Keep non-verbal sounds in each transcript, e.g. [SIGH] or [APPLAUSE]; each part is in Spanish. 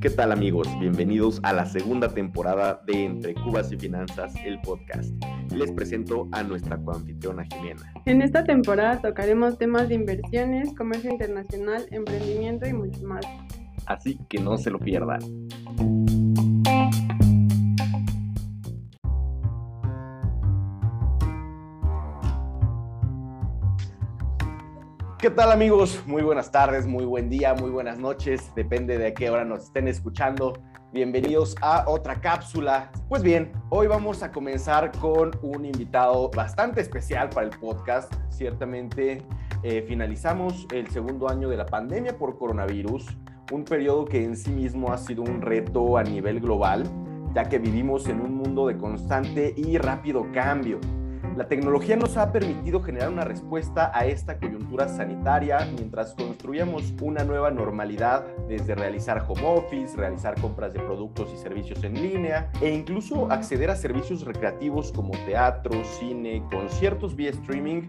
¿Qué tal amigos? Bienvenidos a la segunda temporada de Entre Cubas y Finanzas, el podcast. Les presento a nuestra coanfitriona Jimena. En esta temporada tocaremos temas de inversiones, comercio internacional, emprendimiento y mucho más. Así que no se lo pierdan. ¿Qué tal amigos? Muy buenas tardes, muy buen día, muy buenas noches, depende de qué hora nos estén escuchando. Bienvenidos a otra cápsula. Pues bien, hoy vamos a comenzar con un invitado bastante especial para el podcast. Ciertamente eh, finalizamos el segundo año de la pandemia por coronavirus, un periodo que en sí mismo ha sido un reto a nivel global, ya que vivimos en un mundo de constante y rápido cambio la tecnología nos ha permitido generar una respuesta a esta coyuntura sanitaria mientras construíamos una nueva normalidad desde realizar home office, realizar compras de productos y servicios en línea e incluso acceder a servicios recreativos como teatro, cine, conciertos vía streaming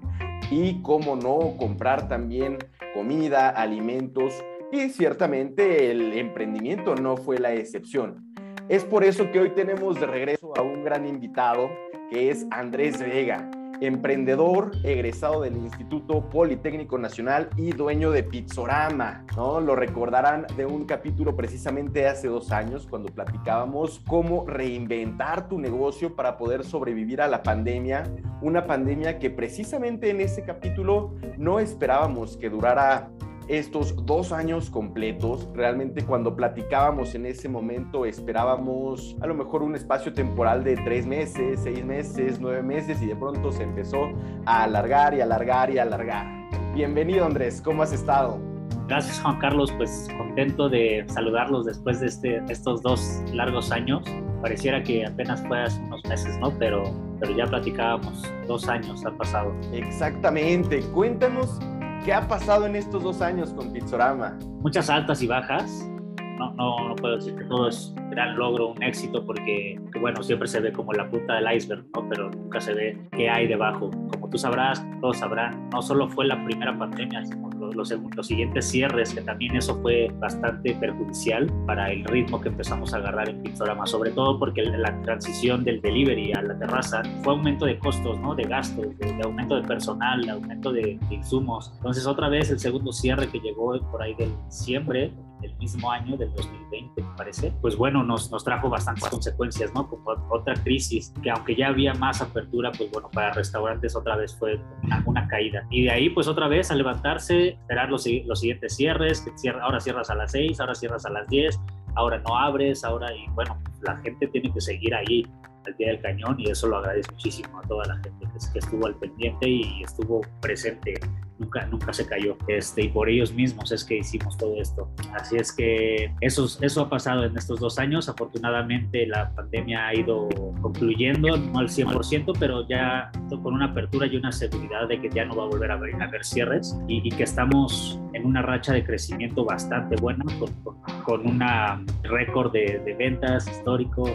y, cómo no, comprar también comida, alimentos y ciertamente el emprendimiento no fue la excepción. Es por eso que hoy tenemos de regreso a un gran invitado es Andrés Vega, emprendedor egresado del Instituto Politécnico Nacional y dueño de Pizzorama, ¿no? Lo recordarán de un capítulo precisamente hace dos años cuando platicábamos cómo reinventar tu negocio para poder sobrevivir a la pandemia, una pandemia que precisamente en ese capítulo no esperábamos que durara estos dos años completos. Realmente cuando platicábamos en ese momento esperábamos a lo mejor un espacio temporal de tres meses, seis meses, nueve meses y de pronto se empezó a alargar y alargar y alargar. Bienvenido Andrés, ¿cómo has estado? Gracias Juan Carlos, pues contento de saludarlos después de este, estos dos largos años. Pareciera que apenas fue hace unos meses, ¿no? Pero, pero ya platicábamos, dos años han pasado. Exactamente, cuéntanos ¿Qué ha pasado en estos dos años con Pizzorama? Muchas altas y bajas. No, no, no puedo decir que todo es un gran logro, un éxito, porque, bueno, siempre se ve como la punta del iceberg, ¿no? Pero nunca se ve qué hay debajo. Como tú sabrás, todos sabrán, no solo fue la primera pandemia, sino los, los, siguientes cierres, que también eso fue bastante perjudicial para el ritmo que empezamos a agarrar en Pixorama, sobre todo porque la transición del delivery a la terraza fue aumento de costos, ¿no? de gastos, de, aumento de personal, de aumento de, de, insumos. Entonces otra vez el segundo cierre que llegó por ahí del diciembre del mismo año, del 2020 me parece, pues bueno, nos, nos trajo bastantes consecuencias, ¿no? Como otra crisis, que aunque ya había más apertura, pues bueno, para restaurantes otra vez fue una, una caída. Y de ahí pues otra vez a levantarse, esperar los, los siguientes cierres, que cierra, ahora cierras a las 6, ahora cierras a las 10, ahora no abres, ahora y bueno, la gente tiene que seguir ahí al pie del cañón y eso lo agradezco muchísimo a toda la gente que, que estuvo al pendiente y estuvo presente nunca, nunca se cayó. Este, y por ellos mismos es que hicimos todo esto. Así es que eso, eso ha pasado en estos dos años. Afortunadamente la pandemia ha ido concluyendo, no al 100%, pero ya con una apertura y una seguridad de que ya no va a volver a haber, cierres y, que estamos en una racha de crecimiento bastante buena, con, con, una récord de ventas histórico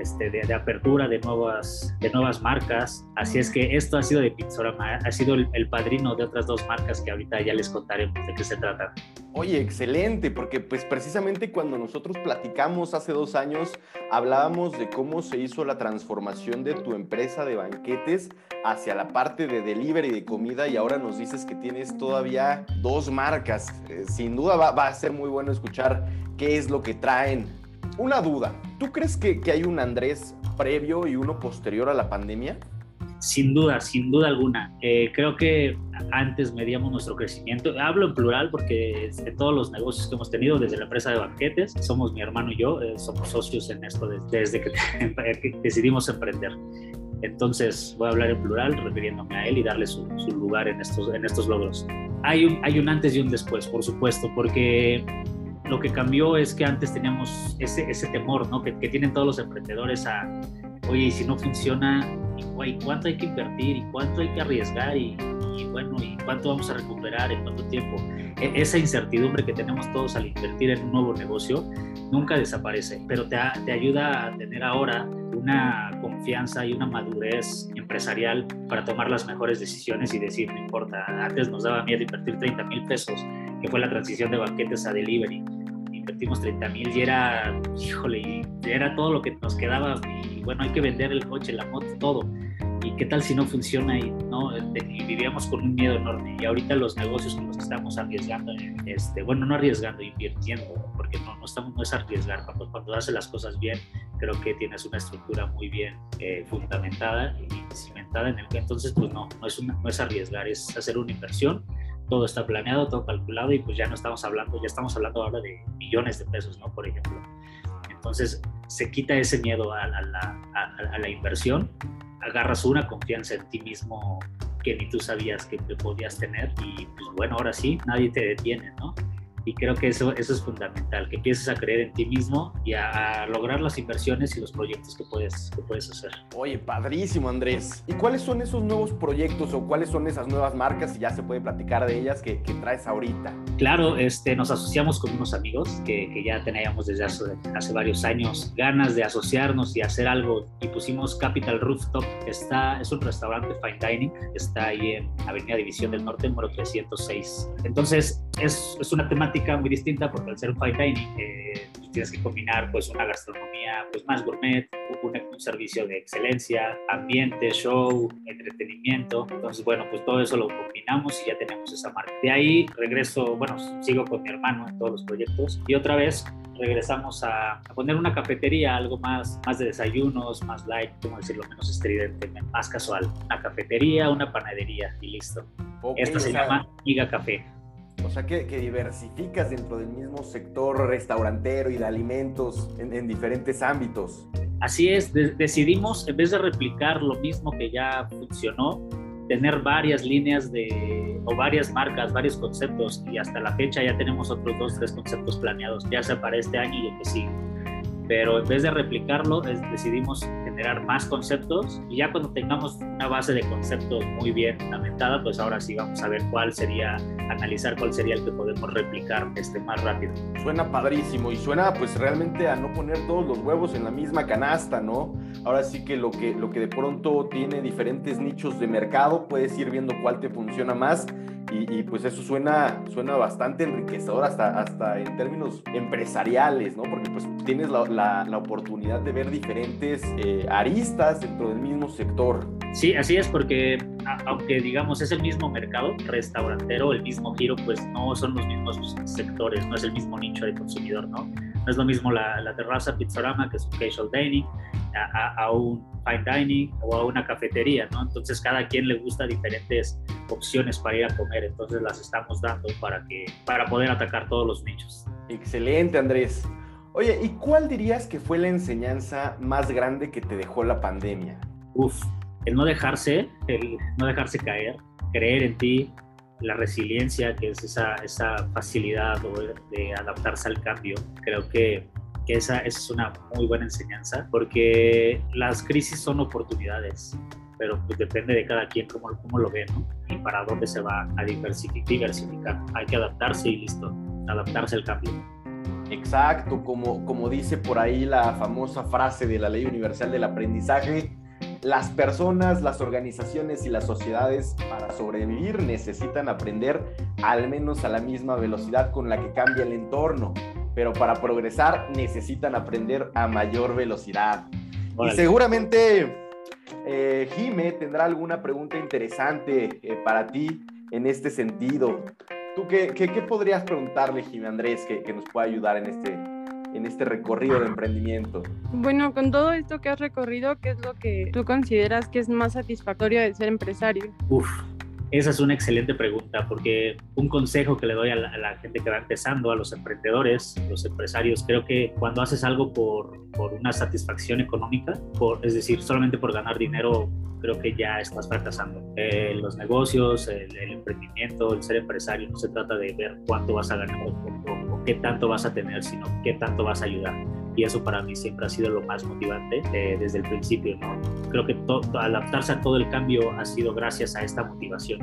este, de, apertura de nuevas, de nuevas marcas. Así es que esto ha sido de Pizzorama, ha sido el, el, padrino de otras dos marcas que ahorita ya les contaremos de qué se trata. Oye, excelente, porque pues precisamente cuando nosotros platicamos hace dos años, hablábamos de cómo se hizo la transformación de tu empresa de banquetes hacia la parte de delivery de comida y ahora nos dices que tienes todavía dos marcas. Eh, sin duda va, va a ser muy bueno escuchar qué es lo que traen una duda. ¿Tú crees que, hay un Andrés previo y uno posterior a la pandemia? Sin duda, sin duda alguna. Eh, creo que antes medíamos nuestro crecimiento. Hablo en plural porque de todos los negocios que hemos tenido, desde la empresa de banquetes, somos mi hermano y yo, eh, somos socios en esto desde, [LAUGHS] que, decidimos emprender. Entonces voy a hablar en plural refiriéndome a él y darle su, lugar en estos, en estos logros. Hay un, hay un antes y un después, por supuesto, porque lo que cambió es que antes teníamos ese, ese temor, ¿no? Que, que, tienen todos los emprendedores a, oye, y si no funciona, ¿y cuánto hay que invertir? ¿Y cuánto hay que arriesgar? Y, y bueno, ¿y cuánto vamos a recuperar? ¿En cuánto tiempo? E, esa incertidumbre que tenemos todos al invertir en un nuevo negocio nunca desaparece, pero te, te ayuda a tener ahora una confianza y una madurez empresarial para tomar las mejores decisiones y decir, no importa, antes nos daba miedo invertir 30 mil pesos que fue la transición de banquetes a delivery. Invertimos 30 mil y era, híjole, era todo lo que nos quedaba. Y bueno, hay que vender el coche, la moto, todo y qué tal si no funciona y, ¿no? y vivíamos con un miedo enorme. Y ahorita los negocios con los que estamos arriesgando, este, bueno, no arriesgando, invirtiendo, porque no, no, estamos, no es arriesgar. Cuando, cuando haces las cosas bien, creo que tienes una estructura muy bien eh, fundamentada y cimentada en el que entonces, pues no, no es, no es arriesgar, es hacer una inversión. Todo está planeado, todo calculado y pues ya no estamos hablando, ya estamos hablando ahora de millones de pesos, ¿no? Por ejemplo. Entonces se quita ese miedo a, la, a, a la inversión agarras una confianza en ti mismo que ni tú sabías que te podías tener y pues bueno, ahora sí, nadie te detiene, ¿no? Y creo que eso, eso es fundamental, que empieces a creer en ti mismo y a, lograr las inversiones y los proyectos que puedes, que puedes hacer. Oye, padrísimo Andrés. ¿Y cuáles son esos nuevos proyectos o cuáles son esas nuevas marcas, si ya se puede platicar de ellas, que, que traes ahorita? Claro, este, nos asociamos con unos amigos que, que ya teníamos desde hace, hace, varios años ganas de asociarnos y hacer algo y pusimos Capital Rooftop, está, es un restaurante fine dining, está ahí en Avenida División del Norte, número 306. Entonces, es, es una temática muy distinta porque al ser un fine dining eh, tienes que combinar pues una gastronomía pues más gourmet, un, un, servicio de excelencia, ambiente, show, entretenimiento. Entonces, bueno, pues todo eso lo combinamos y ya tenemos esa marca. De ahí regreso, bueno, sigo con mi hermano en todos los proyectos y otra vez regresamos a, a, poner una cafetería, algo más, más de desayunos, más light, como decirlo, menos estridente, más casual. Una cafetería, una panadería y listo. Okay, Esta se llama Giga Café. O sea, que, que, diversificas dentro del mismo sector restaurantero y de alimentos en, en diferentes ámbitos. Así es, de decidimos, en vez de replicar lo mismo que ya funcionó, tener varias líneas de, o varias marcas, varios conceptos, y hasta la fecha ya tenemos otros dos, tres conceptos planeados, ya sea para este año y el que sigue pero en vez de replicarlo decidimos generar más conceptos y ya cuando tengamos una base de conceptos muy bien fundamentada, pues ahora sí vamos a ver cuál sería, analizar cuál sería el que podemos replicar este más rápido. Suena padrísimo y suena pues realmente a no poner todos los huevos en la misma canasta, ¿no? Ahora sí que lo que, lo que de pronto tiene diferentes nichos de mercado, puedes ir viendo cuál te funciona más y, y, pues eso suena, suena bastante enriquecedor hasta, hasta en términos empresariales, ¿no? Porque pues tienes la, la, la oportunidad de ver diferentes eh, aristas dentro del mismo sector. Sí, así es, porque aunque digamos es el mismo mercado restaurantero, el mismo giro, pues no son los mismos sectores, no es el mismo nicho de consumidor, ¿no? No es lo mismo la, la terraza Pizzorama, que es un casual dining, a, a, un fine dining o a una cafetería, ¿no? Entonces cada quien le gusta diferentes opciones para ir a comer, entonces las estamos dando para, que, para poder atacar todos los nichos. Excelente, Andrés. Oye, ¿y cuál dirías que fue la enseñanza más grande que te dejó la pandemia? Uf, el no dejarse, el no dejarse caer, creer en ti, la resiliencia, que es esa, esa facilidad de adaptarse al cambio. Creo que que esa, esa es una muy buena enseñanza, porque las crisis son oportunidades, pero pues depende de cada quien cómo, cómo lo ve, ¿no? Y para dónde se va a diversificar. Hay que adaptarse y listo, adaptarse al cambio. Exacto, como, como dice por ahí la famosa frase de la Ley Universal del Aprendizaje, las personas, las organizaciones y las sociedades para sobrevivir necesitan aprender al menos a la misma velocidad con la que cambia el entorno pero para progresar necesitan aprender a mayor velocidad. Y seguramente eh, Jime tendrá alguna pregunta interesante eh, para ti en este sentido. ¿Tú qué, qué, qué podrías preguntarle, Jime Andrés, que, que, nos pueda ayudar en este, en este recorrido de emprendimiento? Bueno, con todo esto que has recorrido, ¿qué es lo que tú consideras que es más satisfactorio de ser empresario? Uf, esa es una excelente pregunta porque un consejo que le doy a la, gente que va empezando, a los emprendedores, los empresarios, creo que cuando haces algo por, por una satisfacción económica, por, es decir, solamente por ganar dinero, creo que ya estás fracasando. Eh, los negocios, el, el, emprendimiento, el ser empresario, no se trata de ver cuánto vas a ganar o, o, o qué tanto vas a tener, sino qué tanto vas a ayudar y eso para mí siempre ha sido lo más motivante eh, desde el principio, ¿no? Creo que adaptarse a todo el cambio ha sido gracias a esta motivación.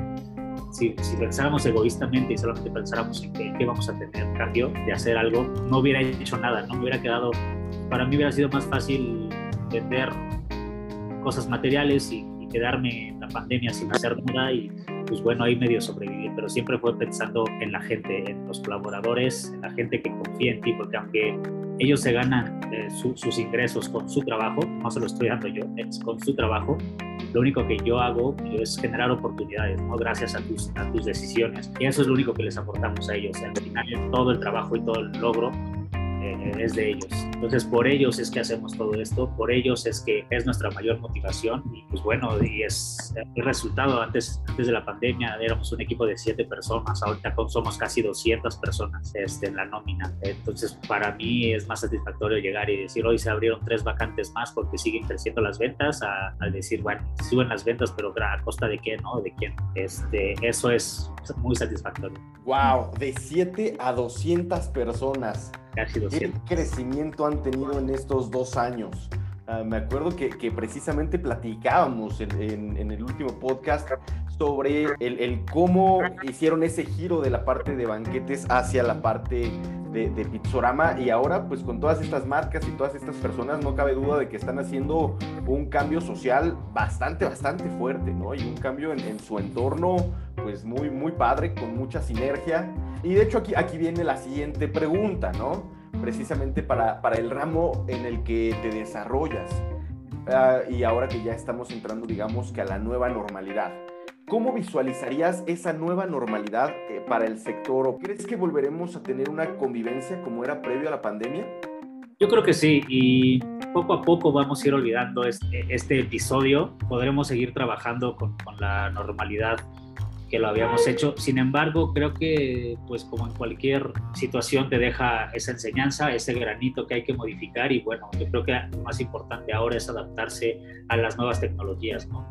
Si, si pensáramos egoístamente y solamente pensáramos en que, vamos a tener cambio de hacer algo, no hubiera hecho nada, no me hubiera quedado, para mí hubiera sido más fácil vender cosas materiales y, y quedarme en la pandemia sin hacer nada y, pues bueno, ahí medio sobrevivir, pero siempre fue pensando en la gente, en los colaboradores, en la gente que confía en ti, porque aunque ellos se ganan eh, sus ingresos con su trabajo, no se lo estoy dando yo, es con su trabajo, lo único que yo hago es generar oportunidades, ¿no? Gracias a tus, a tus decisiones. Y eso es lo único que les aportamos a ellos. Al final, todo el trabajo y todo el logro eh, es de ellos. Entonces, por ellos es que hacemos todo esto, por ellos es que es nuestra mayor motivación y pues bueno, y es el resultado. Antes, antes de la pandemia éramos un equipo de siete personas, ahorita somos casi 200 personas este, en la nómina. Entonces, para mí es más satisfactorio llegar y decir, hoy se abrieron tres vacantes más porque siguen creciendo las ventas, al decir, bueno, suben las ventas, pero a costa de qué, ¿no? ¿De quién? Este, eso es muy satisfactorio. Wow, de 7 a 200 personas. Casi 200. ¿Qué crecimiento han tenido en estos dos años? Ah, me acuerdo que, precisamente platicábamos en, en, el último podcast sobre el, el, cómo hicieron ese giro de la parte de banquetes hacia la parte de, de Pizzorama y ahora pues con todas estas marcas y todas estas personas no cabe duda de que están haciendo un cambio social bastante, bastante fuerte, ¿no? Y un cambio en, en su entorno pues muy, muy padre, con mucha sinergia. Y de hecho aquí, aquí viene la siguiente pregunta, ¿no? Precisamente para, para el ramo en el que te desarrollas. Ah, y ahora que ya estamos entrando, digamos, que a la nueva normalidad. ¿Cómo visualizarías esa nueva normalidad eh, para el sector? ¿O crees que volveremos a tener una convivencia como era previo a la pandemia? Yo creo que sí, y poco a poco vamos a ir olvidando este, este episodio. Podremos seguir trabajando con, con, la normalidad que lo habíamos hecho. Sin embargo, creo que, pues como en cualquier situación, te deja esa enseñanza, ese granito que hay que modificar. Y bueno, yo creo que lo más importante ahora es adaptarse a las nuevas tecnologías, ¿no?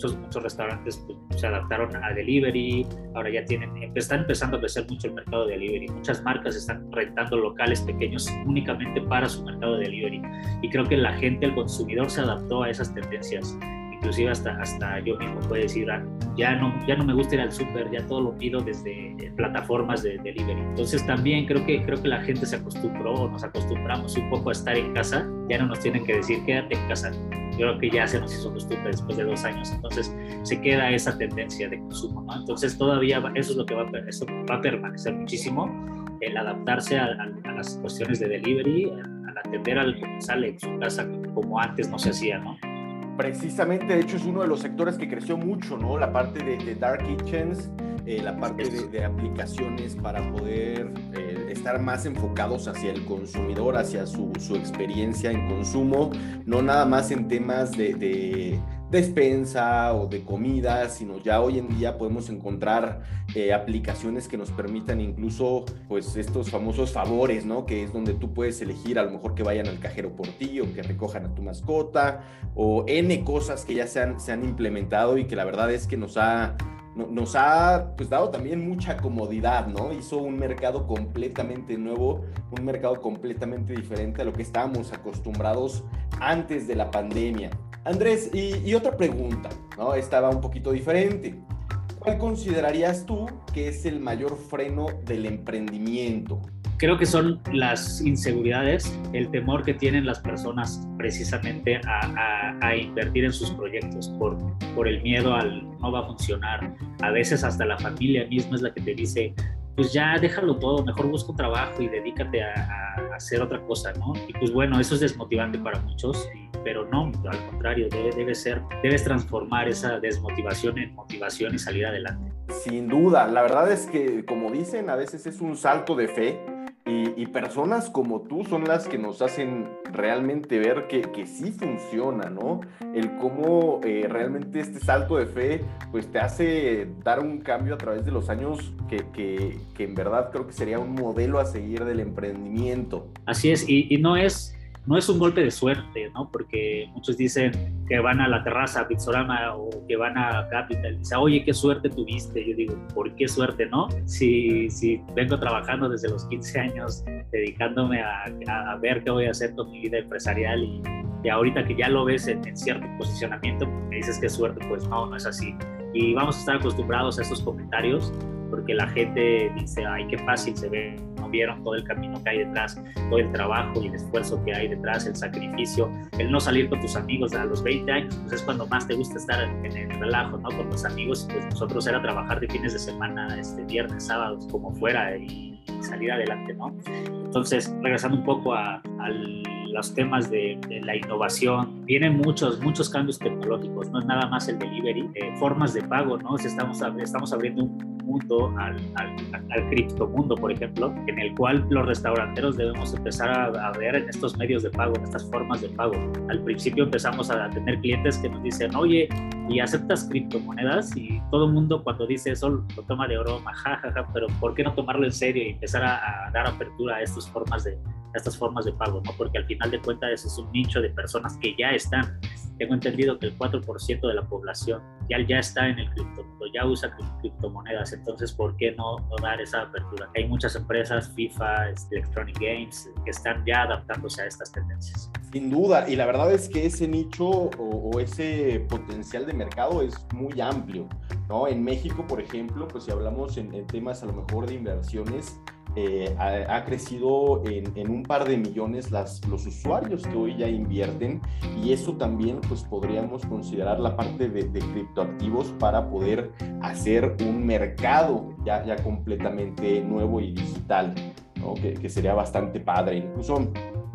Muchos, muchos restaurantes pues, se adaptaron a delivery, ahora ya tienen, están empezando a crecer mucho el mercado de delivery. Muchas marcas están rentando locales pequeños únicamente para su mercado de delivery. Y creo que la gente, el consumidor, se adaptó a esas tendencias. Inclusive hasta, hasta yo mismo puedo decir, ah, ya no, ya no me gusta ir al súper, ya todo lo pido desde plataformas de delivery. Entonces también creo que, creo que la gente se acostumbró, nos acostumbramos un poco a estar en casa, ya no nos tienen que decir quédate en casa creo que ya se nos hizo costumbre después de dos años, entonces se queda esa tendencia de consumo, ¿no? Entonces todavía eso es lo que va, eso va a permanecer muchísimo, el adaptarse a, las cuestiones de delivery, al atender al comensal en su casa como antes no se hacía, ¿no? Precisamente, de hecho, es uno de los sectores que creció mucho, ¿no? La parte de, Dark Kitchens, eh, la parte de, aplicaciones para poder eh, estar más enfocados hacia el consumidor, hacia su, experiencia en consumo, no nada más en temas de despensa o de comida, sino ya hoy en día podemos encontrar eh, aplicaciones que nos permitan incluso pues estos famosos favores, ¿no? Que es donde tú puedes elegir a lo mejor que vayan al cajero por ti o que recojan a tu mascota o N cosas que ya se han, se han implementado y que la verdad es que nos ha nos ha pues, dado también mucha comodidad, ¿no? Hizo un mercado completamente nuevo, un mercado completamente diferente a lo que estábamos acostumbrados antes de la pandemia. Andrés, y, otra pregunta, ¿no? Estaba un poquito diferente. ¿Cuál considerarías tú que es el mayor freno del emprendimiento? creo que son las inseguridades, el temor que tienen las personas precisamente a, invertir en sus proyectos por, por el miedo al no va a funcionar. A veces hasta la familia misma es la que te dice, pues ya déjalo todo, mejor busca un trabajo y dedícate a, hacer otra cosa, ¿no? Y pues bueno, eso es desmotivante para muchos, pero no, al contrario, debe, debe ser, debes transformar esa desmotivación en motivación y salir adelante. Sin duda, la verdad es que, como dicen, a veces es un salto de fe y, personas como tú son las que nos hacen realmente ver que, que sí funciona, ¿no? El cómo eh, realmente este salto de fe, pues te hace dar un cambio a través de los años que, que, que en verdad creo que sería un modelo a seguir del emprendimiento. Así es, y, y no es no es un golpe de suerte, ¿no? Porque muchos dicen que van a la terraza a Pizzorama o que van a Capital y dicen, oye, qué suerte tuviste. Yo digo, ¿por qué suerte, no? Si, si vengo trabajando desde los 15 años, dedicándome a, a ver qué voy a hacer con mi vida empresarial y, y ahorita que ya lo ves en, en cierto posicionamiento, me dices que suerte, pues no, no es así. Y vamos a estar acostumbrados a esos comentarios porque la gente dice, ay, qué fácil se ve, no vieron todo el camino que hay detrás, todo el trabajo y el esfuerzo que hay detrás, el sacrificio, el no salir con tus amigos a los 20 años, pues es cuando más te gusta estar en el relajo, ¿no? Con los amigos, pues nosotros era trabajar de fines de semana, este, viernes, sábados, como fuera y, salir adelante, ¿no? Entonces, regresando un poco a, los temas de, la innovación, vienen muchos, muchos cambios tecnológicos, no es nada más el delivery, eh, formas de pago, ¿no? estamos, estamos abriendo un mundo, al, al, al criptomundo, por ejemplo, en el cual los restauranteros debemos empezar a, ver en estos medios de pago, en estas formas de pago. Al principio empezamos a tener clientes que nos dicen, oye, ¿y aceptas criptomonedas? Y todo el mundo cuando dice eso lo toma de broma, jajaja, pero ¿por qué no tomarlo en serio y empezar a, a dar apertura a estas formas de, estas formas de pago, ¿no? porque al final de cuentas es un nicho de personas que ya están. Tengo entendido que el 4% de la población ya, está en el criptomundo, ya usa criptomonedas, entonces ¿por qué no, dar esa apertura? Hay muchas empresas, FIFA, este, Electronic Games, que están ya adaptándose a estas tendencias. Sin duda, y la verdad es que ese nicho o, ese potencial de mercado es muy amplio, ¿no? En México, por ejemplo, pues si hablamos en, temas a lo mejor de inversiones, eh, ha, crecido en, un par de millones las, los usuarios que hoy ya invierten y eso también pues podríamos considerar la parte de, criptoactivos para poder hacer un mercado ya, ya completamente nuevo y digital, que, que sería bastante padre. Incluso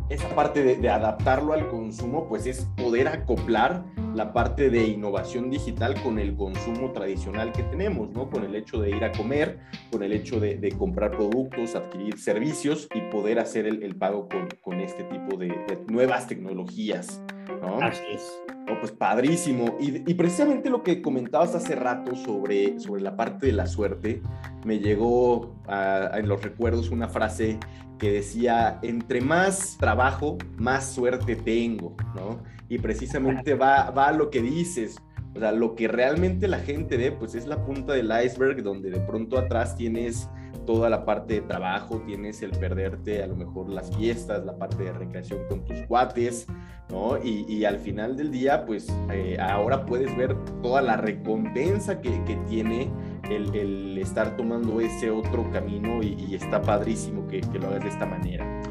esa parte de, adaptarlo al consumo, pues es poder acoplar la parte de innovación digital con el consumo tradicional que tenemos, ¿no? Con el hecho de ir a comer, con el hecho de, comprar productos, adquirir servicios y poder hacer el, pago con, este tipo de, nuevas tecnologías, ¿no? Así es. Oh, pues padrísimo. Y, precisamente lo que comentabas hace rato sobre, sobre la parte de la suerte, me llegó en los recuerdos una frase que decía, entre más trabajo, más suerte tengo, ¿no? Y precisamente va, va a lo que dices, o sea, lo que realmente la gente ve, pues es la punta del iceberg, donde de pronto atrás tienes toda la parte de trabajo, tienes el perderte a lo mejor las fiestas, la parte de recreación con tus cuates, ¿no? Y, al final del día, pues eh, ahora puedes ver toda la recompensa que, que tiene el, estar tomando ese otro camino y, está padrísimo que, que, lo hagas de esta manera.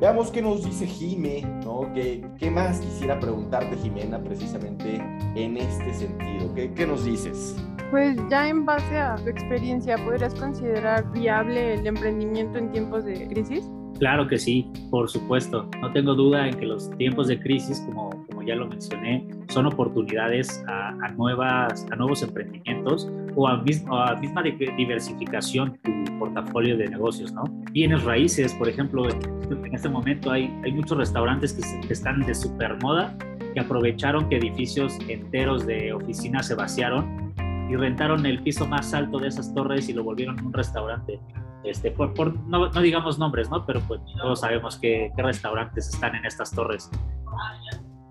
Veamos qué nos dice Jime, ¿no? ¿Qué, qué más quisiera preguntarte, Jimena, precisamente en este sentido? ¿Qué, ¿Qué nos dices? Pues ya en base a tu experiencia, ¿podrías considerar viable el emprendimiento en tiempos de crisis? Claro que sí, por supuesto. No tengo duda en que los tiempos de crisis, como, como ya lo mencioné, son oportunidades a, a nuevas, a nuevos emprendimientos o a, mismo, a misma diversificación tu portafolio de negocios, ¿no? Bienes raíces, por ejemplo, en este momento hay, hay muchos restaurantes que, que están de super moda que aprovecharon que edificios enteros de oficinas se vaciaron y rentaron el piso más alto de esas torres y lo volvieron un restaurante. Este, por, por no, no, digamos nombres, ¿no? Pero pues todos sabemos qué restaurantes están en estas torres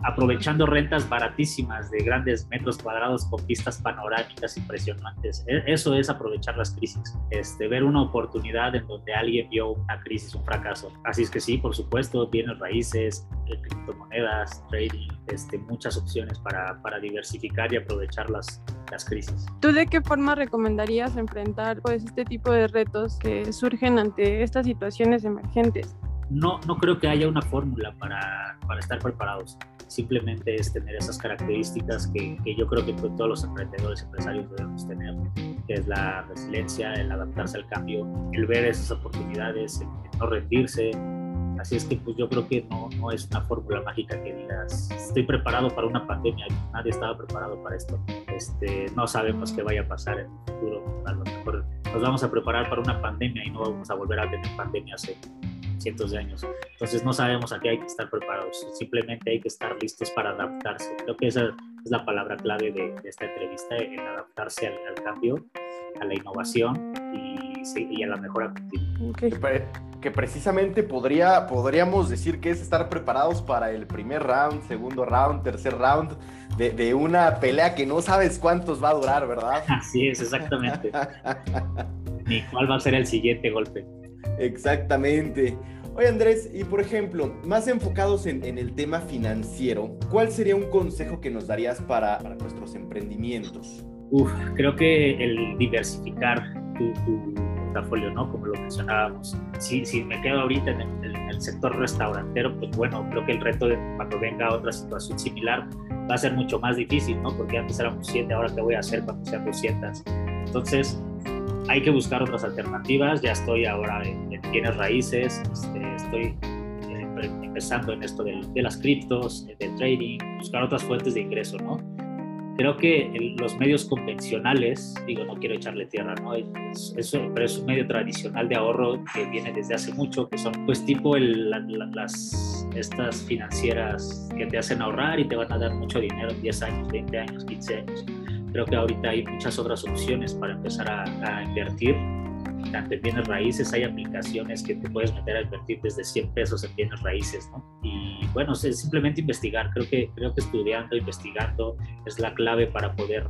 aprovechando rentas baratísimas de grandes metros cuadrados con pistas panorámicas impresionantes. E, eso es aprovechar las crisis, este, ver una oportunidad en donde alguien vio una crisis, un fracaso. Así es que sí, por supuesto, tienes raíces, eh, criptomonedas, trading, este, muchas opciones para, para diversificar y aprovechar las, las crisis. ¿Tú de qué forma recomendarías enfrentar pues, este tipo de retos que surgen ante estas situaciones emergentes? No, no creo que haya una fórmula para, para estar preparados simplemente es tener esas características que, que, yo creo que todos los emprendedores, empresarios debemos tener, que es la resiliencia, el adaptarse al cambio, el ver esas oportunidades, el, no rendirse. Así es que pues yo creo que no, no es una fórmula mágica que digas, estoy preparado para una pandemia, nadie estaba preparado para esto. Este, no sabemos qué vaya a pasar en el futuro, a lo mejor nos vamos a preparar para una pandemia y no vamos a volver a tener pandemias en cientos de años. Entonces no sabemos a qué hay que estar preparados, simplemente hay que estar listos para adaptarse. Creo que esa es la palabra clave de, esta entrevista, en adaptarse al, cambio, a la innovación y, a la mejora continua. Que, precisamente podría, podríamos decir que es estar preparados para el primer round, segundo round, tercer round de, de una pelea que no sabes cuántos va a durar, ¿verdad? Así es, exactamente. [LAUGHS] Ni cuál va a ser el siguiente golpe. Exactamente. Oye Andrés, y por ejemplo, más enfocados en, el tema financiero, ¿cuál sería un consejo que nos darías para, nuestros emprendimientos? Uf, creo que el diversificar tu, portafolio, ¿no? Como lo mencionábamos. Si, si me quedo ahorita en el, en el, sector restaurantero, pues bueno, creo que el reto de cuando venga otra situación similar va a ser mucho más difícil, ¿no? Porque antes éramos 7, ahora qué voy a hacer cuando sean 200. Entonces, hay que buscar otras alternativas. Ya estoy ahora en, en raíces, este, estoy eh, empezando en esto de, de las criptos, del trading, buscar otras fuentes de ingreso, ¿no? Creo que los medios convencionales, digo, no quiero echarle tierra, ¿no? Es, pero es un medio tradicional de ahorro que viene desde hace mucho, que son pues tipo el, las, estas financieras que te hacen ahorrar y te van a dar mucho dinero en 10 años, 20 años, 15 años. Creo que ahorita hay muchas otras opciones para empezar a, a invertir tanto en bienes raíces, hay aplicaciones que te puedes meter a invertir desde 100 pesos en bienes raíces, ¿no? Y bueno, es simplemente investigar, creo que, creo que estudiando, investigando es la clave para poder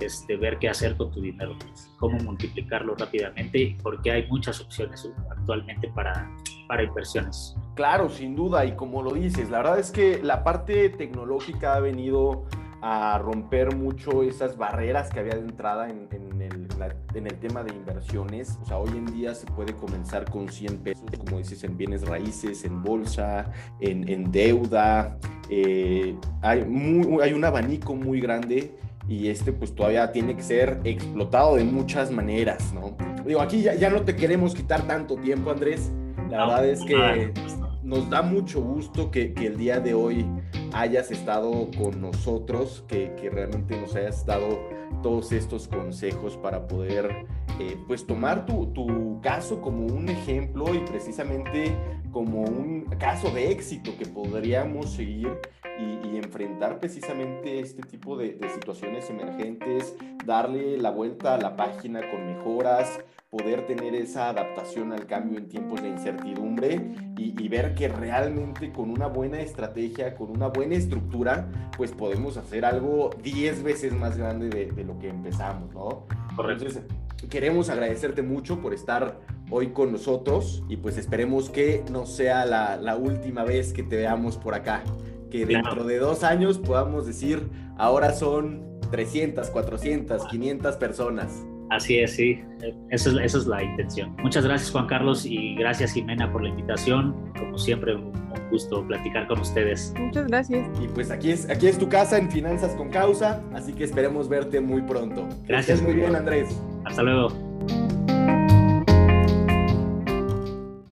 este, ver qué hacer con tu dinero, cómo multiplicarlo rápidamente, porque hay muchas opciones actualmente para, para inversiones. Claro, sin duda, y como lo dices, la verdad es que la parte tecnológica ha venido a romper mucho esas barreras que había de entrada en, en, el, en, el, tema de inversiones. O sea, hoy en día se puede comenzar con 100 pesos, como dices, en bienes raíces, en bolsa, en, en deuda. Eh, hay, muy, hay un abanico muy grande y este pues todavía tiene que ser explotado de muchas maneras, ¿no? Digo, aquí ya, ya no te queremos quitar tanto tiempo, Andrés. La verdad es que nos da mucho gusto que, el día de hoy hayas estado con nosotros, que, realmente nos hayas dado todos estos consejos para poder eh, pues tomar tu, caso como un ejemplo y precisamente como un caso de éxito que podríamos seguir y, enfrentar precisamente este tipo de situaciones emergentes, darle la vuelta a la página con mejoras, poder tener esa adaptación al cambio en tiempos de incertidumbre y, y, ver que realmente con una buena estrategia, con una buena estructura, pues podemos hacer algo 10 veces más grande de, de, lo que empezamos, ¿no? Correcto. Entonces, queremos agradecerte mucho por estar hoy con nosotros y pues esperemos que no sea la, la última vez que te veamos por acá, que dentro claro. de dos años podamos decir, ahora son 300, 400, 500 personas. Así es, sí. Esa es, esa es, la intención. Muchas gracias, Juan Carlos, y gracias, Jimena, por la invitación. Como siempre, un, un gusto platicar con ustedes. Muchas gracias. Y pues aquí es, aquí es tu casa en Finanzas con Causa, así que esperemos verte muy pronto. Gracias. muy bien, Andrés. Hasta luego.